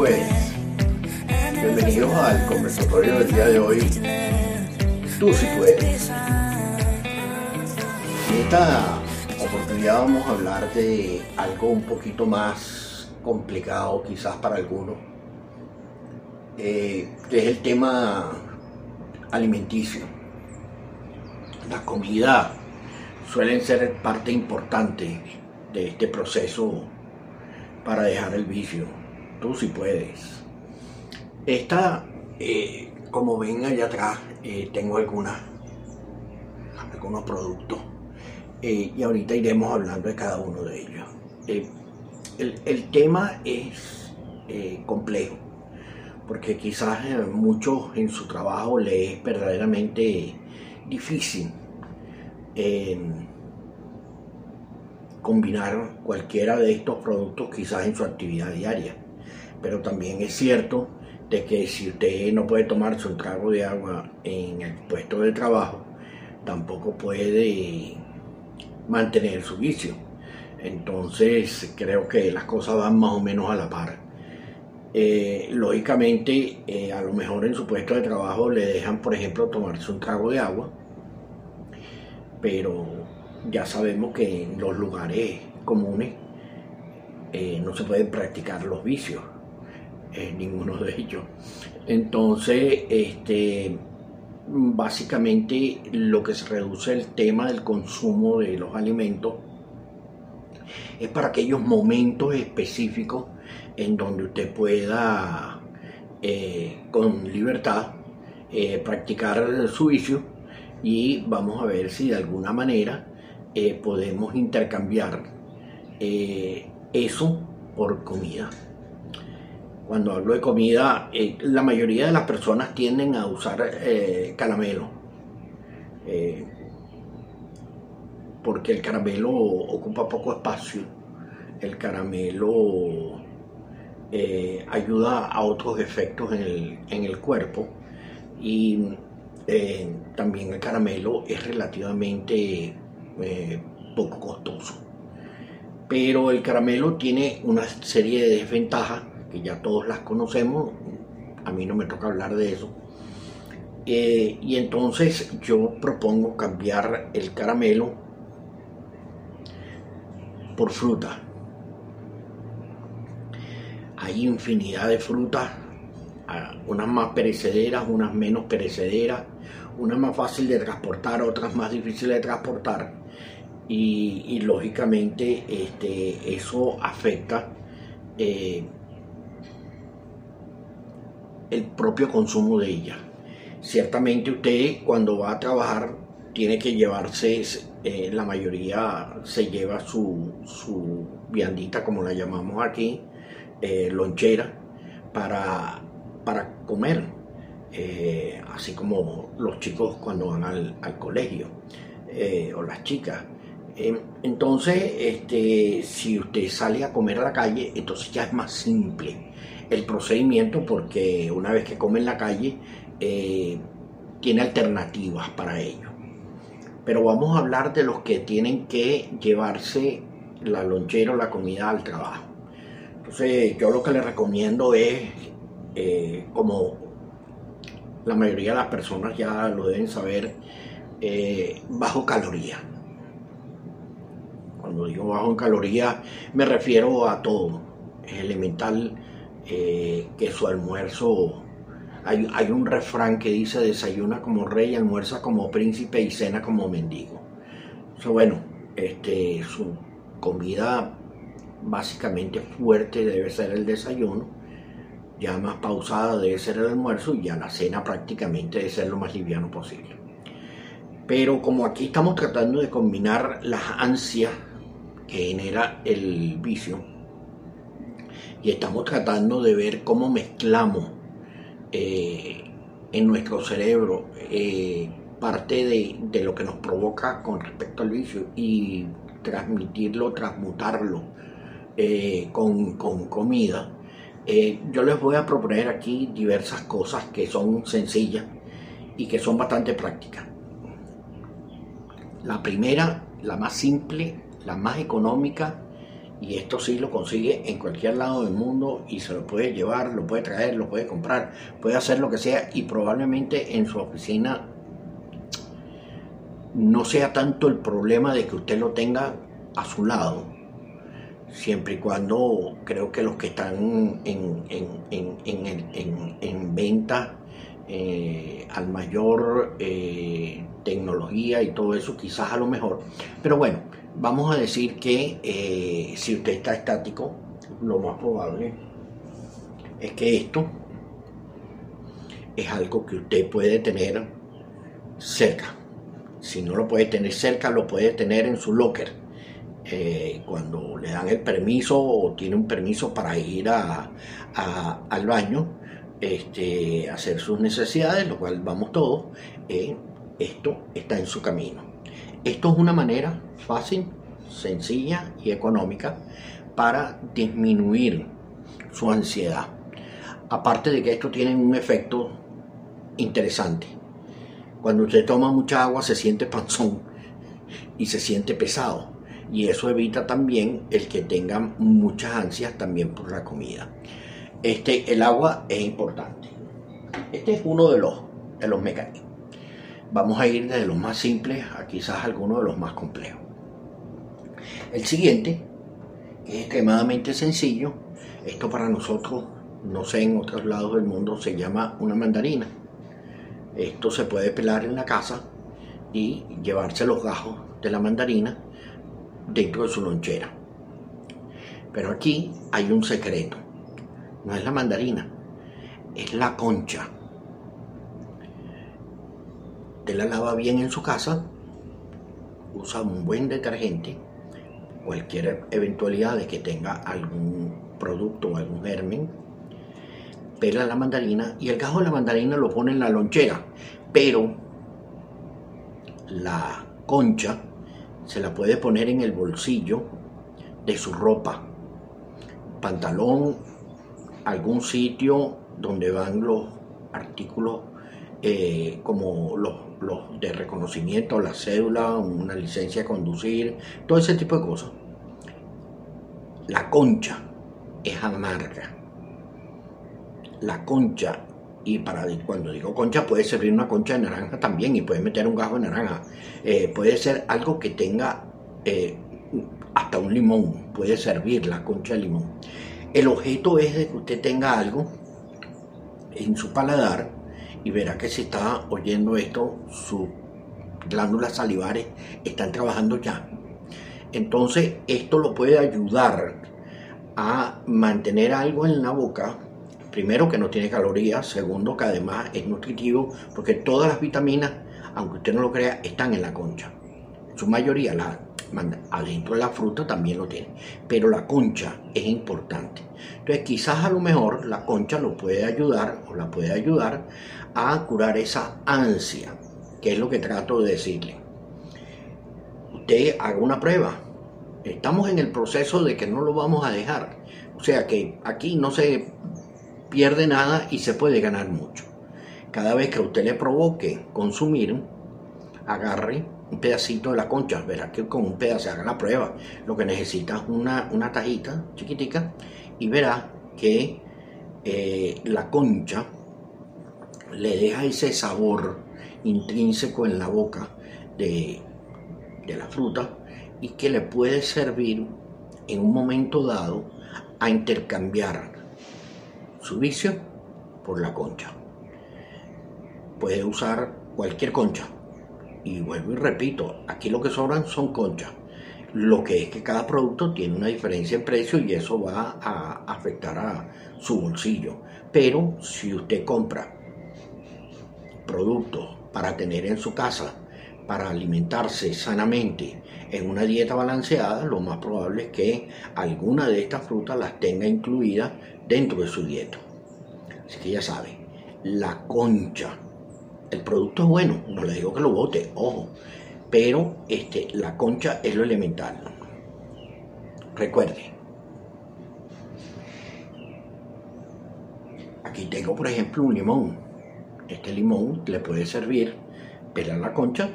Puedes. Bienvenidos al conversatorio del día de hoy. Tú sí puedes. En esta oportunidad vamos a hablar de algo un poquito más complicado quizás para algunos, eh, que es el tema alimenticio. La comida suelen ser parte importante de este proceso para dejar el vicio. Tú sí puedes. Esta, eh, como ven allá atrás, eh, tengo algunas, algunos productos eh, y ahorita iremos hablando de cada uno de ellos. El, el, tema es complejo porque quizás muchos en su trabajo le es verdaderamente difícil combinar cualquiera de estos productos quizás en su actividad diaria. Pero también es cierto de que si usted no puede tomarse un trago de agua en el puesto de trabajo, tampoco puede mantener su vicio. Entonces creo que las cosas van más o menos a la par. Eh, lógicamente, eh, a lo mejor en su puesto de trabajo le dejan, por ejemplo, tomarse un trago de agua, pero ya sabemos que en los lugares comunes eh, no se pueden practicar los vicios, en ninguno de ellos. Entonces, este, básicamente lo que se reduce el tema del consumo de los alimentos es para aquellos momentos específicos en donde usted pueda eh, con libertad eh, practicar su vicio y vamos a ver si de alguna manera eh, podemos intercambiar eh, eso por comida. Cuando hablo de comida, eh, la mayoría de las personas tienden a usar caramelo, porque el caramelo ocupa poco espacio, el caramelo ayuda a otros efectos en el, en el cuerpo. Y también el caramelo es relativamente eh, poco costoso. Pero el caramelo tiene una serie de desventajas que ya todos las conocemos, a mí no me toca hablar de eso. Eh, y entonces yo propongo cambiar el caramelo por fruta. Hay infinidad de frutas, unas más perecederas, unas menos perecederas, unas más fáciles de transportar, otras más difíciles de transportar y, lógicamente este, eso afecta eh, el propio consumo de ella. Ciertamente usted cuando va a trabajar tiene que llevarse, eh, la mayoría se lleva su, su, viandita, como la llamamos aquí, eh, lonchera, para, para comer, así como los chicos cuando van al, al colegio, o las chicas. Em, entonces, este, si usted sale a comer a la calle, entonces ya es más simple el procedimiento porque una vez que come en la calle, eh, tiene alternativas para ello. Pero vamos a hablar de los que tienen que llevarse la lonchera o la comida al trabajo. Entonces, yo lo que les recomiendo es, eh, como la mayoría de las personas ya lo deben saber, eh, bajo calorías cuando digo bajo en calorías, me refiero a todo. Es elemental eh, que su almuerzo. Hay, un refrán que dice: desayuna como rey, almuerza como príncipe y cena como mendigo. Eso, bueno, este, su comida básicamente fuerte debe ser el desayuno, ya más pausada debe ser el almuerzo y ya la cena prácticamente debe ser lo más liviano posible. Pero como aquí estamos tratando de combinar las ansias que genera el vicio. Y estamos tratando de ver cómo mezclamos eh, en nuestro cerebro eh, parte de, lo que nos provoca con respecto al vicio y transmitirlo, transmutarlo eh, con, con, comida. yo les voy a proponer aquí diversas cosas que son sencillas y que son bastante prácticas. La primera, la más simple, la más económica y esto sí lo consigue en cualquier lado del mundo y se lo puede llevar, lo puede traer, lo puede comprar, puede hacer lo que sea y probablemente en su oficina no sea tanto el problema de que usted lo tenga a su lado, siempre y cuando creo que los que están en, en, venta eh, al mayor eh, tecnología y todo eso, quizás a lo mejor. Pero bueno, vamos a decir que eh, si usted está estático, lo más probable es que esto es algo que usted puede tener cerca. Si no lo puede tener cerca, lo puede tener en su locker. Eh, cuando le dan el permiso o tiene un permiso para ir a, al baño, este, hacer sus necesidades, lo cual vamos todos, eh, esto está en su camino. Esto es una manera fácil, sencilla y económica para disminuir su ansiedad. Aparte de que esto tiene un efecto interesante. Cuando usted toma mucha agua se siente panzón y se siente pesado. Y eso evita también el que tengan muchas ansias también por la comida. Este, el agua es importante. Este es uno de los, de los mecanismos. Vamos a ir desde los más simples a quizás algunos de los más complejos. El siguiente, es extremadamente sencillo, esto para nosotros, no sé, en otros lados del mundo se llama una mandarina. Esto se puede pelar en la casa y llevarse los gajos de la mandarina dentro de su lonchera. Pero aquí hay un secreto. No es la mandarina, es la concha la lava bien en su casa, usa un buen detergente, cualquier eventualidad de que tenga algún producto o algún germen, pela la mandarina y el gajo de la mandarina lo pone en la lonchera, pero la concha se la puede poner en el bolsillo de su ropa, pantalón, algún sitio donde van los artículos eh, como los, de reconocimiento, la cédula, una licencia de conducir, todo ese tipo de cosas. La concha es amarga. La concha, y cuando digo concha, puede servir una concha de naranja también y puede meter un gajo de naranja. Eh, puede ser algo que tenga eh, hasta un limón, puede servir la concha de limón. El objeto es de que usted tenga algo en su paladar y verá que si está oyendo esto, sus glándulas salivares están trabajando ya. Entonces, esto lo puede ayudar a mantener algo en la boca. Primero, que no tiene calorías. Segundo, que además es nutritivo, porque todas las vitaminas, aunque usted no lo crea, están en la concha. Su mayoría, la, adentro de la fruta también lo tiene. Pero la concha es importante. Entonces, quizás a lo mejor la concha lo puede ayudar o la puede ayudar a curar esa ansia, que es lo que trato de decirle. Usted haga una prueba. Estamos en el proceso de que no lo vamos a dejar. O sea que aquí no se pierde nada y se puede ganar mucho. Cada vez que usted le provoque consumir, agarre un pedacito de la concha, verá que con un pedazo haga la prueba. Lo que necesita es una, una tajita chiquitica y verá que eh, la concha le deja ese sabor intrínseco en la boca de, la fruta y que le puede servir en un momento dado a intercambiar su vicio por la concha. Puede usar cualquier concha. Y vuelvo y repito, aquí lo que sobran son conchas. Lo que es que cada producto tiene una diferencia en precio y eso va a afectar a su bolsillo. Pero si usted compra productos para tener en su casa, para alimentarse sanamente en una dieta balanceada, lo más probable es que alguna de estas frutas las tenga incluidas dentro de su dieta. Así que ya sabe, la concha. El producto es bueno, no le digo que lo bote, ojo, pero este, la concha es lo elemental. Recuerde, aquí tengo por ejemplo un limón este limón le puede servir, pelar la concha,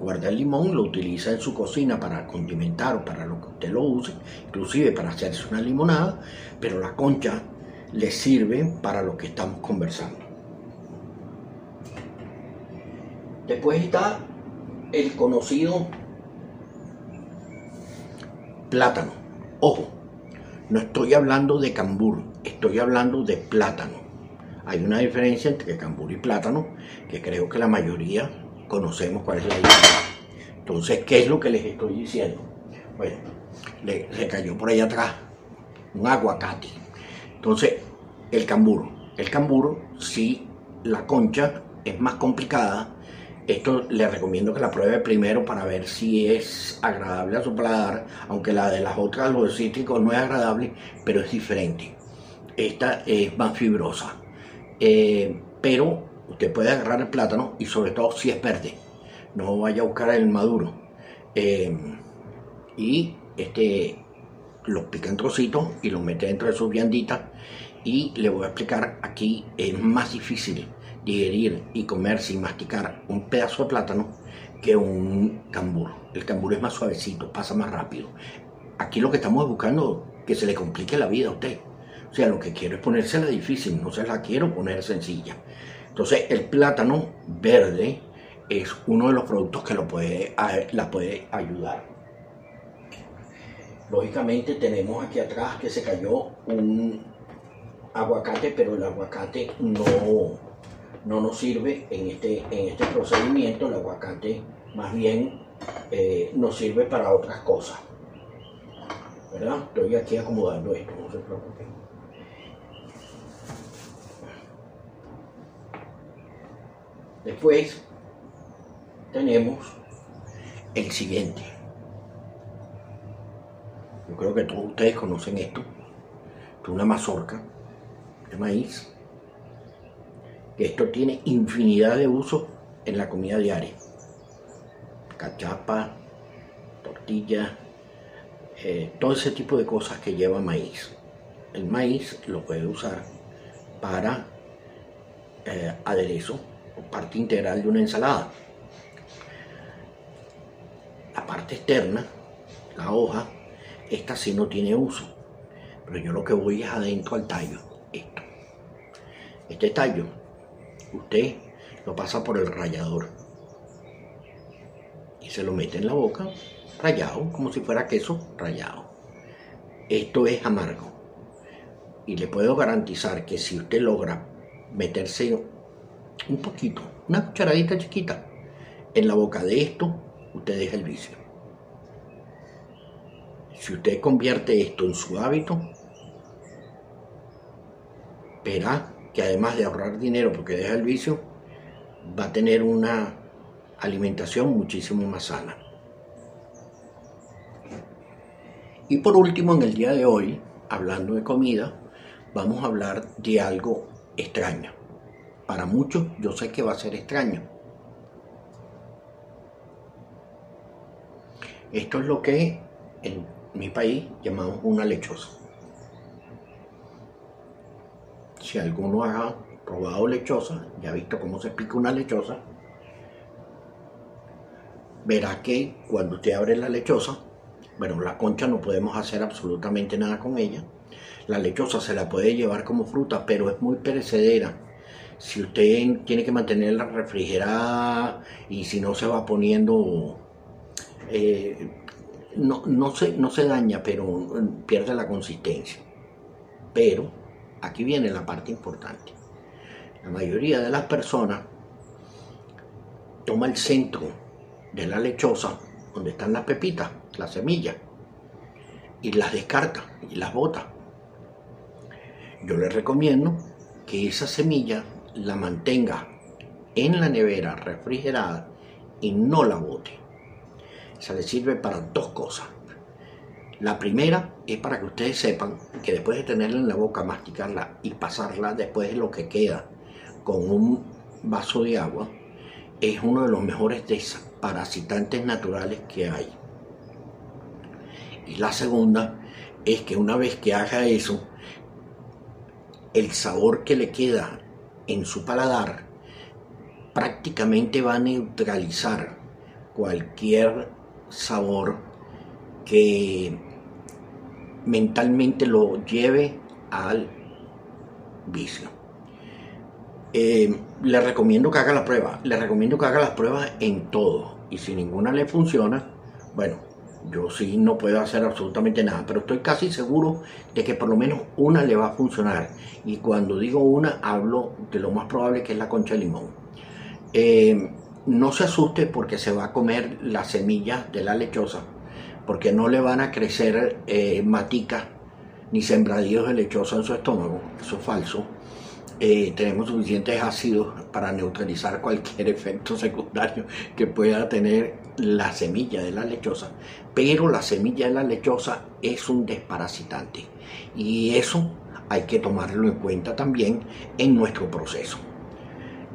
guarda el limón, lo utiliza en su cocina para condimentar o para lo que usted lo use, inclusive para hacerse una limonada, pero la concha le sirve para lo que estamos conversando. Después está el conocido plátano. Ojo, no estoy hablando de cambur, estoy hablando de plátano. Hay una diferencia entre cambur y plátano que creo que la mayoría conocemos cuál es la diferencia. Entonces, ¿qué es lo que les estoy diciendo? Bueno, le, se cayó por allá atrás un aguacate. Entonces, el cambur. El cambur, si la concha es más complicada, esto le recomiendo que la pruebe primero para ver si es agradable a su paladar, aunque la de las otras, los cítricos, no es agradable, pero es diferente. Esta es más fibrosa. Eh, pero usted puede agarrar el plátano y sobre todo si es verde. No vaya a buscar el maduro. Eh, y este los pica en trocitos y los mete dentro de sus vianditas. Y le voy a explicar aquí, es más difícil digerir y comer sin masticar un pedazo de plátano que un cambur. El cambur es más suavecito, pasa más rápido. Aquí lo que estamos buscando que se le complique la vida a usted. O sea, lo que quiero es ponérsela difícil, no se la quiero poner sencilla. Entonces, el plátano verde es uno de los productos que lo puede, la puede ayudar. Lógicamente tenemos aquí atrás que se cayó un aguacate, pero el aguacate no, no nos sirve en este, en este procedimiento, el aguacate más bien eh, nos sirve para otras cosas. ¿Verdad? Estoy aquí acomodando esto, no se preocupen. Después tenemos el siguiente. Yo creo que todos ustedes conocen esto. Es una mazorca de maíz esto tiene infinidad de usos en la comida diaria. Cachapa, tortilla, eh, todo ese tipo de cosas que lleva maíz. El maíz lo puede usar para eh, aderezo o parte integral de una ensalada. La parte externa, la hoja, esta sí no tiene uso. Pero yo lo que voy es adentro al tallo. Esto. Este tallo usted lo pasa por el rallador y se lo mete en la boca rayado, como si fuera queso rayado. Esto es amargo y le puedo garantizar que si usted logra meterse un poquito, una cucharadita chiquita en la boca de esto, usted deja el vicio. Si usted convierte esto en su hábito, verá que además de ahorrar dinero porque deja el vicio, va a tener una alimentación muchísimo más sana. Y por último, en el día de hoy, hablando de comida, vamos a hablar de algo extraño. Para muchos yo sé que va a ser extraño. Esto es lo que en mi país llamamos una lechosa. Si alguno ha probado lechosa y ha visto cómo se pica una lechosa, verá que cuando usted abre la lechosa, bueno, la concha no podemos hacer absolutamente nada con ella. La lechosa se la puede llevar como fruta, pero es muy perecedera. Si usted tiene que mantenerla refrigerada y si no se va poniendo, eh, no, no, se, no se daña, pero pierde la consistencia. Pero aquí viene la parte importante. La mayoría de las personas toma el centro de la lechosa, donde están las pepitas, las semillas, y las descarta y las bota. Yo les recomiendo que esa semilla la mantenga en la nevera refrigerada y no la bote. Se le sirve para dos cosas. La primera es para que ustedes sepan que después de tenerla en la boca, masticarla y pasarla después de lo que queda con un vaso de agua, es uno de los mejores desparasitantes naturales que hay. Y la segunda es que una vez que haga eso, el sabor que le queda en su paladar prácticamente va a neutralizar cualquier sabor que mentalmente lo lleve al vicio. Eh, le recomiendo que haga la prueba, le recomiendo que haga las pruebas en todo y si ninguna le funciona, bueno, yo sí no puedo hacer absolutamente nada, pero estoy casi seguro de que por lo menos una le va a funcionar. Y cuando digo una, hablo de lo más probable que es la concha de limón. Eh, no se asuste porque se va a comer la semilla de la lechosa, porque no le van a crecer eh, maticas ni sembradíos de lechosa en su estómago, eso es falso. Eh, tenemos suficientes ácidos para neutralizar cualquier efecto secundario que pueda tener la semilla de la lechosa, pero la semilla de la lechosa es un desparasitante y eso hay que tomarlo en cuenta también en nuestro proceso.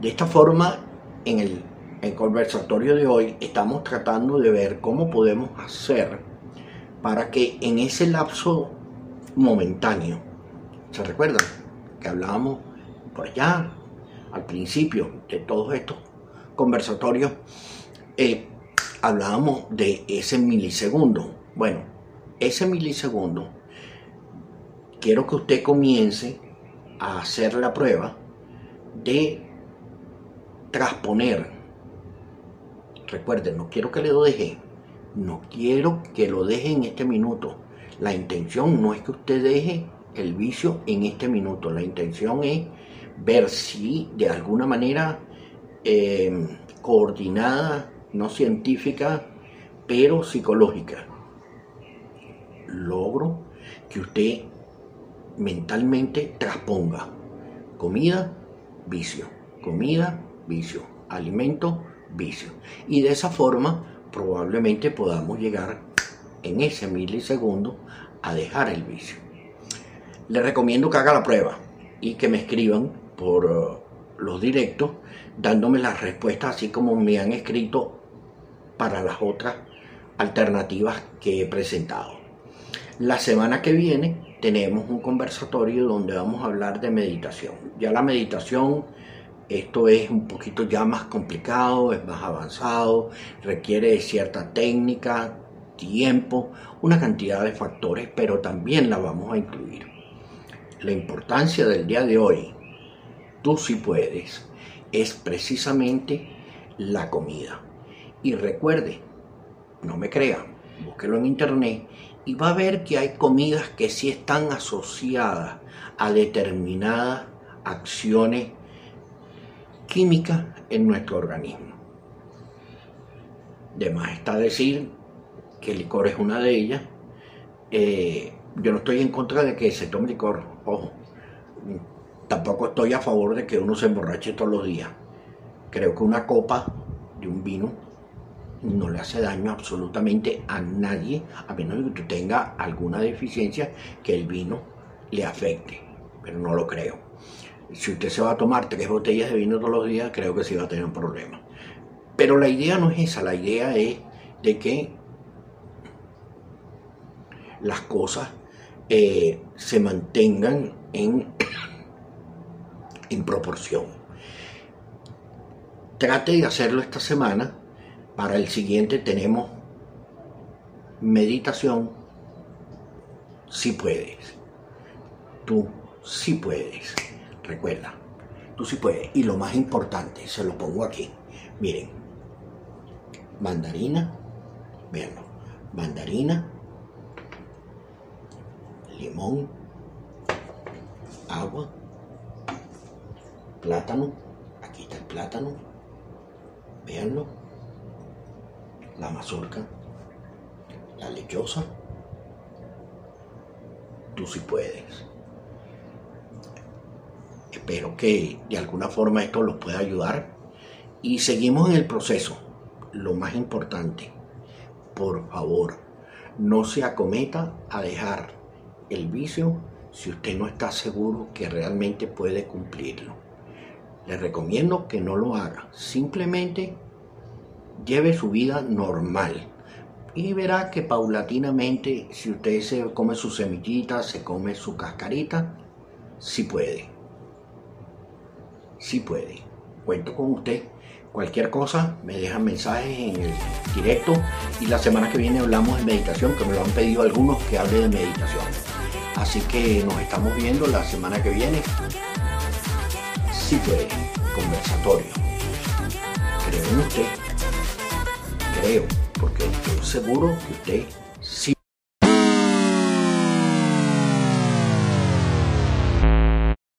De esta forma, en el, el conversatorio de hoy estamos tratando de ver cómo podemos hacer para que en ese lapso momentáneo, ¿se recuerdan? Que hablábamos por allá al principio de todos estos conversatorios, eh, hablábamos de ese milisegundo. Bueno, ese milisegundo, quiero que usted comience a hacer la prueba de transponer. Recuerden, no quiero que le lo deje, no quiero que lo deje en este minuto. La intención no es que usted deje el vicio en este minuto, la intención es ver si de alguna manera eh, coordinada no científica, pero psicológica. Logro que usted mentalmente transponga comida, vicio, comida, vicio, alimento, vicio. Y de esa forma probablemente podamos llegar en ese milisegundo a dejar el vicio. Le recomiendo que haga la prueba y que me escriban por uh, los directos dándome las respuestas así como me han escrito para las otras alternativas que he presentado. La semana que viene tenemos un conversatorio donde vamos a hablar de meditación. Ya la meditación, esto es un poquito ya más complicado, es más avanzado, requiere de cierta técnica, tiempo, una cantidad de factores, pero también la vamos a incluir. La importancia del día de hoy, tú sí puedes, es precisamente la comida. Y recuerde, no me crea, búsquelo en internet y va a ver que hay comidas que sí están asociadas a determinadas acciones químicas en nuestro organismo. De más está decir que el licor es una de ellas. Eh, yo no estoy en contra de que se tome licor, ojo. Tampoco estoy a favor de que uno se emborrache todos los días. Creo que una copa de un vino no le hace daño absolutamente a nadie, a menos que tú tenga alguna deficiencia que el vino le afecte, pero no lo creo. Si usted se va a tomar tres botellas de vino todos los días, creo que sí va a tener un problema. Pero la idea no es esa, la idea es de que las cosas eh, se mantengan en, en proporción. Trate de hacerlo esta semana para el siguiente tenemos meditación, si puedes. Tú sí puedes. Recuerda, tú sí puedes. Y lo más importante, se lo pongo aquí. Miren, mandarina, veanlo, mandarina, limón, agua, plátano, aquí está el plátano, véanlo la mazorca, la lechosa, tú sí puedes. Espero que de alguna forma esto los pueda ayudar y seguimos en el proceso. Lo más importante, por favor, no se acometa a dejar el vicio si usted no está seguro que realmente puede cumplirlo. Le recomiendo que no lo haga. Simplemente lleve su vida normal. Y verá que paulatinamente, si usted se come su semillita, se come su cascarita, sí puede. Sí puede. Cuento con usted Cualquier cosa, me dejan mensajes en el directo y la semana que viene hablamos de meditación, que me lo han pedido algunos que hable de meditación. Así que nos estamos viendo la semana que viene. Sí fue conversatorio. Creo en usted. Creo, porque estoy seguro que usted